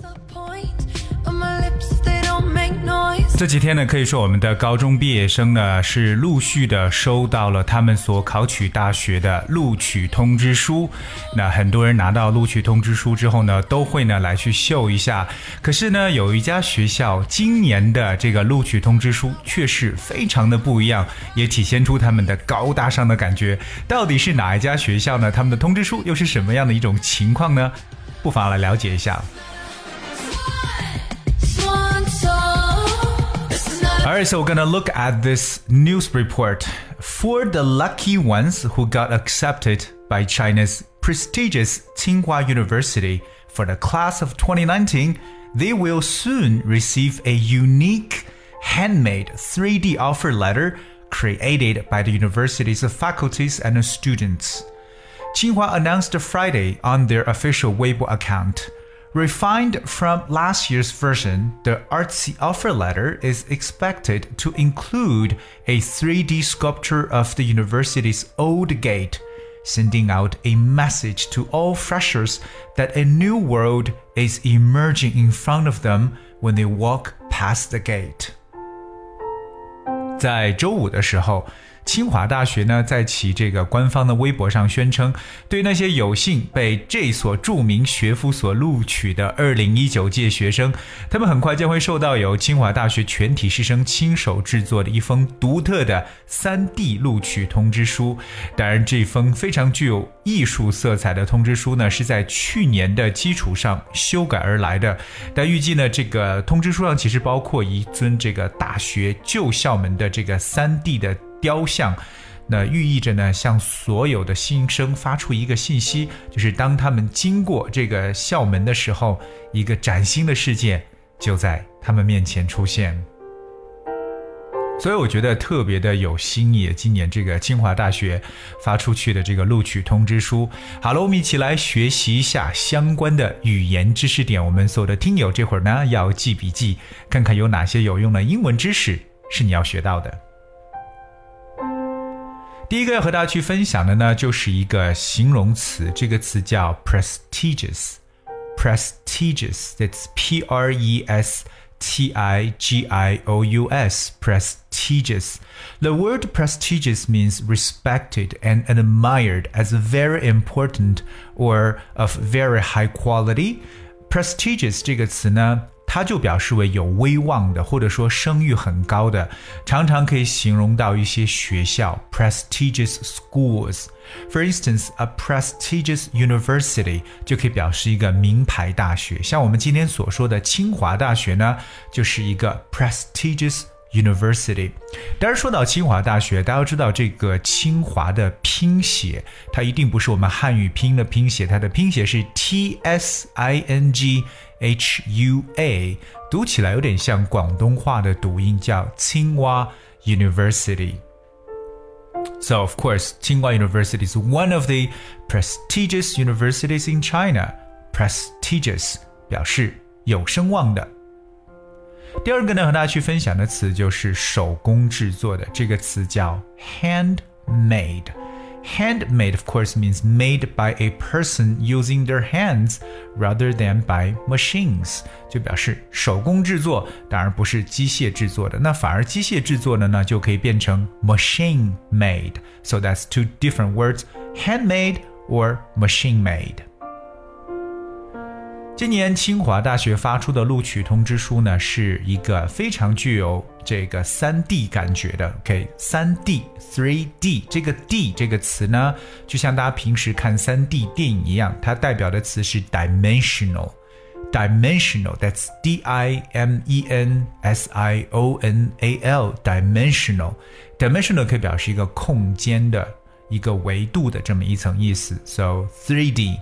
这几天呢，可以说我们的高中毕业生呢是陆续的收到了他们所考取大学的录取通知书。那很多人拿到录取通知书之后呢，都会呢来去秀一下。可是呢，有一家学校今年的这个录取通知书却是非常的不一样，也体现出他们的高大上的感觉。到底是哪一家学校呢？他们的通知书又是什么样的一种情况呢？不妨来了解一下。Alright, so we're gonna look at this news report. For the lucky ones who got accepted by China's prestigious Tsinghua University for the class of 2019, they will soon receive a unique handmade 3D offer letter created by the university's faculties and students. Tsinghua announced Friday on their official Weibo account Refined from last year's version, the artsy offer letter is expected to include a 3D sculpture of the university's old gate, sending out a message to all freshers that a new world is emerging in front of them when they walk past the gate. 在周五的时候。 清华大学呢，在其这个官方的微博上宣称，对那些有幸被这所著名学府所录取的2019届学生，他们很快将会收到由清华大学全体师生亲手制作的一封独特的 3D 录取通知书。当然，这封非常具有艺术色彩的通知书呢，是在去年的基础上修改而来的。但预计呢，这个通知书上其实包括一尊这个大学旧校门的这个 3D 的。雕像，那寓意着呢，向所有的新生发出一个信息，就是当他们经过这个校门的时候，一个崭新的世界就在他们面前出现。所以我觉得特别的有新意。今年这个清华大学发出去的这个录取通知书，好了，我们一起来学习一下相关的语言知识点。我们所有的听友这会儿呢要记笔记，看看有哪些有用的英文知识是你要学到的。第一个要和大家去分享的呢，就是一个形容词，这个词叫 prestigious。prestigious, that's P R E S T I G I O U S, prestigious. The word prestigious means respected and admired as very important or of very high quality. prestigious 这个词呢， 它就表示为有威望的，或者说声誉很高的，常常可以形容到一些学校 （prestigious schools）。For instance, a prestigious university 就可以表示一个名牌大学。像我们今天所说的清华大学呢，就是一个 prestigious。University，当然说到清华大学，大家要知道这个清华的拼写，它一定不是我们汉语拼音的拼写，它的拼写是 T S I N G H U A，读起来有点像广东话的读音，叫清华 University。So of course, Tsinghua University is one of the prestigious universities in China. Prestigious 表示有声望的。 第二个呢，和大家去分享的词就是手工制作的，这个词叫 handmade。Handmade, of course, means made by a person using their hands rather than by machines，就表示手工制作，当然不是机械制作的。那反而机械制作的呢，就可以变成 machine made。So that's two different words, handmade or machine made. 今年清华大学发出的录取通知书呢，是一个非常具有这个三 D 感觉的。OK，三 D three D 这个 D 这个词呢，就像大家平时看三 D 电影一样，它代表的词是 dimensional。dimensional，that's D I M E N S I O N A L，dimensional。dimensional 可以表示一个空间的一个维度的这么一层意思。So three D。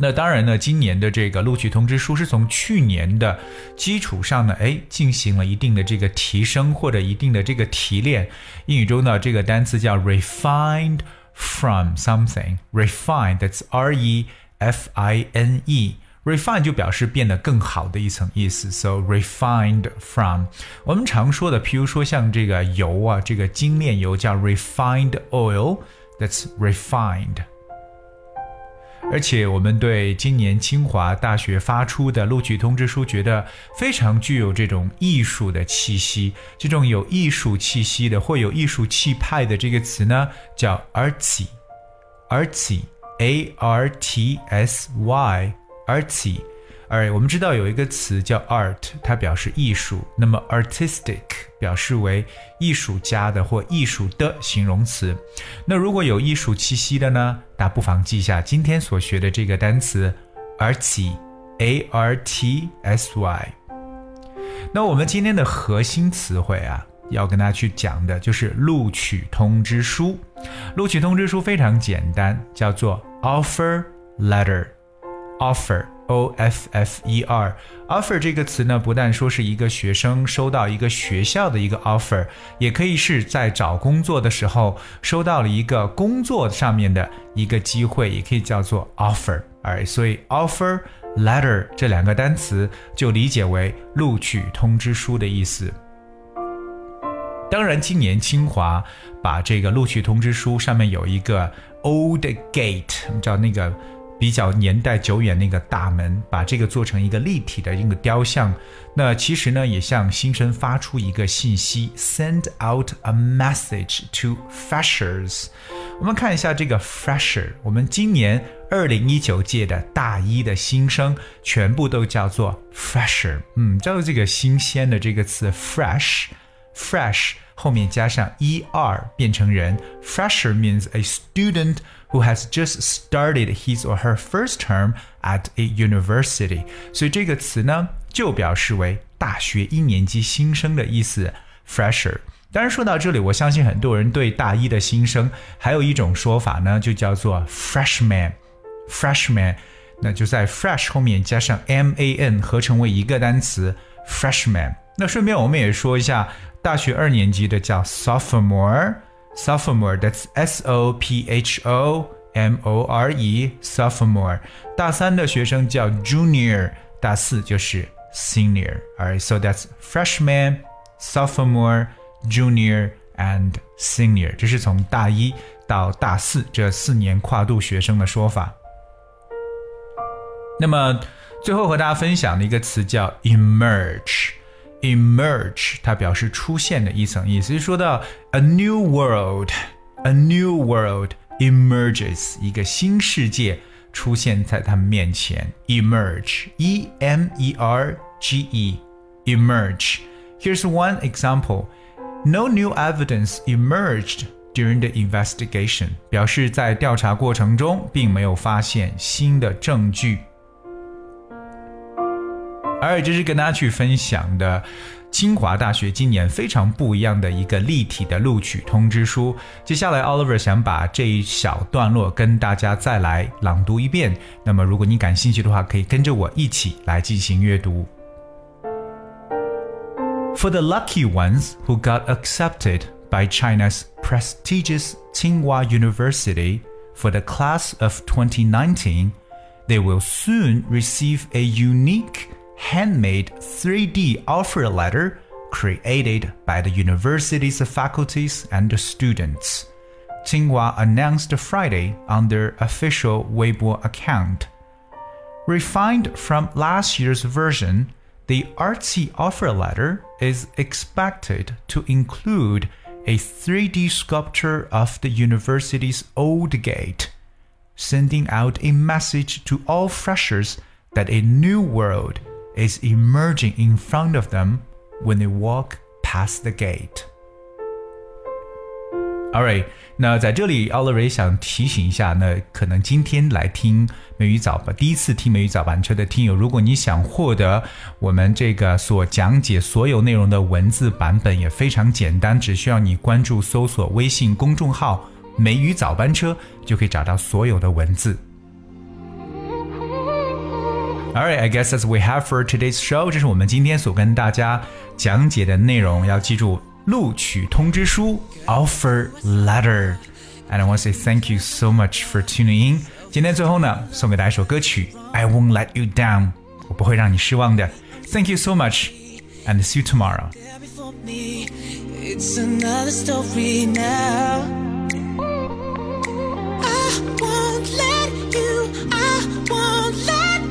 那当然呢，今年的这个录取通知书是从去年的基础上呢，哎，进行了一定的这个提升或者一定的这个提炼。英语中呢，这个单词叫 refined from something，refined，that's R E F I N E。refine 就表示变得更好的一层意思，so refined from。我们常说的，譬如说像这个油啊，这个精炼油叫 refined oil，that's refined。而且我们对今年清华大学发出的录取通知书，觉得非常具有这种艺术的气息。这种有艺术气息的或有艺术气派的这个词呢，叫 artsy，artsy，A-R-T-S-Y，artsy。artsy，而我们知道有一个词叫 art，它表示艺术。那么 artistic 表示为艺术家的或艺术的形容词。那如果有艺术气息的呢，大家不妨记一下今天所学的这个单词 artsy，a r t s y。那我们今天的核心词汇啊，要跟大家去讲的就是录取通知书。录取通知书非常简单，叫做 offer letter，offer。Offer o f f e r 这个词呢，不但说是一个学生收到一个学校的一个 offer，也可以是在找工作的时候收到了一个工作上面的一个机会，也可以叫做 offer。哎，所以 offer letter 这两个单词就理解为录取通知书的意思。当然，今年清华把这个录取通知书上面有一个 old gate，叫那个。比较年代久远那个大门，把这个做成一个立体的一个雕像。那其实呢，也向新生发出一个信息，send out a message to freshers。我们看一下这个 fresher，我们今年二零一九届的大一的新生全部都叫做 fresher。嗯，叫做这个新鲜的这个词 fresh fresh，fresh 后面加上 er 变成人，fresher means a student。who has just started his or her first term at a university。所以这个词呢，就表示为大学一年级新生的意思，fresher。当然，说到这里，我相信很多人对大一的新生还有一种说法呢，就叫做 freshman。freshman，那就在 fresh 后面加上 m a n 合成为一个单词 freshman。 那顺便我们也说一下，大学二年级的叫 sophomore。sophomore that's S O P H O M O R E sophomore。大三的学生叫 junior，大四就是 senior。Alright, so that's freshman, sophomore, junior and senior。这是从大一到大四这四年跨度学生的说法。那么最后和大家分享的一个词叫 emerge。 emerge，它表示出现的一层意思。就说到 a new world，a new world emerges，一个新世界出现在他们面前。emerge，e m e r g e，emerge。Here's one example. No new evidence emerged during the investigation，表示在调查过程中并没有发现新的证据。 而这是跟大家去分享的清华大学今年非常不一样的一个立体的录取通知书。接下来，Oliver 想把这一小段落跟大家再来朗读一遍。那么，如果你感兴趣的话，可以跟着我一起来进行阅读。For the lucky ones who got accepted by China's prestigious Tsinghua University for the class of 2019, they will soon receive a unique handmade 3D offer letter created by the university's faculties and students. Tsinghua announced Friday on their official Weibo account. Refined from last year's version, the artsy offer letter is expected to include a 3D sculpture of the university's old gate, sending out a message to all freshers that a new world is emerging in front of them when they walk past the gate. Alright，那在这里，Oliver 想提醒一下，那可能今天来听美语早班，第一次听美语早班车的听友，如果你想获得我们这个所讲解所有内容的文字版本，也非常简单，只需要你关注搜索微信公众号“美语早班车”，就可以找到所有的文字。 all right, I guess that's we have for today's show. show。这是我们今天所跟大家讲解的内容。要记住，录取通知书 （offer letter）。And I want to say thank you so much for tuning in. 今天最后呢，送给大家一首歌曲，I Won't Let You Down》，我不会让你失望的。Thank you so much, and see you tomorrow. It's another story now.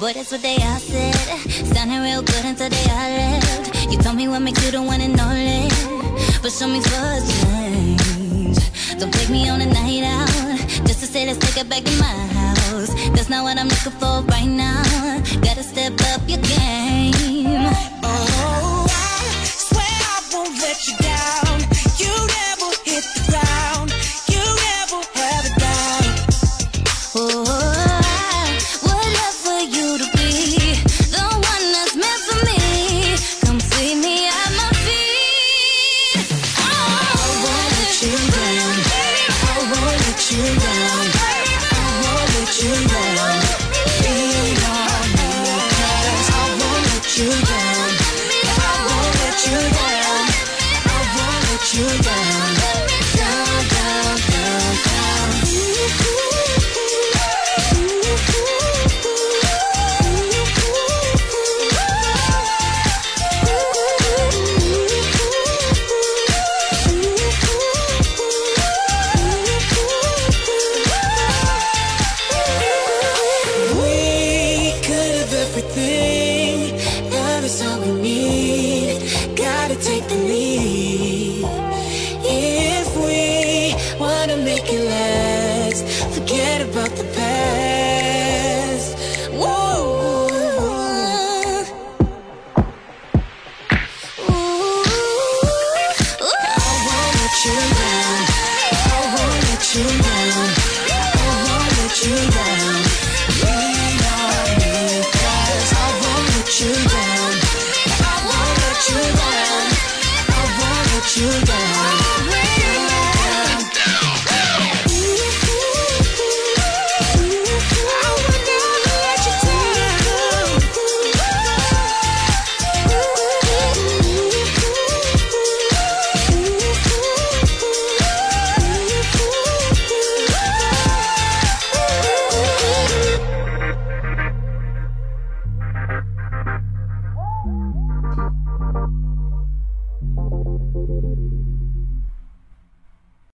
Boy, that's what they all said. Sounding real good until they all left. You told me what makes you the one and only. But show me for a change. Don't take me on a night out. Just to say, let's take it back to my house. That's not what I'm looking for right now. Gotta step up your game. Oh.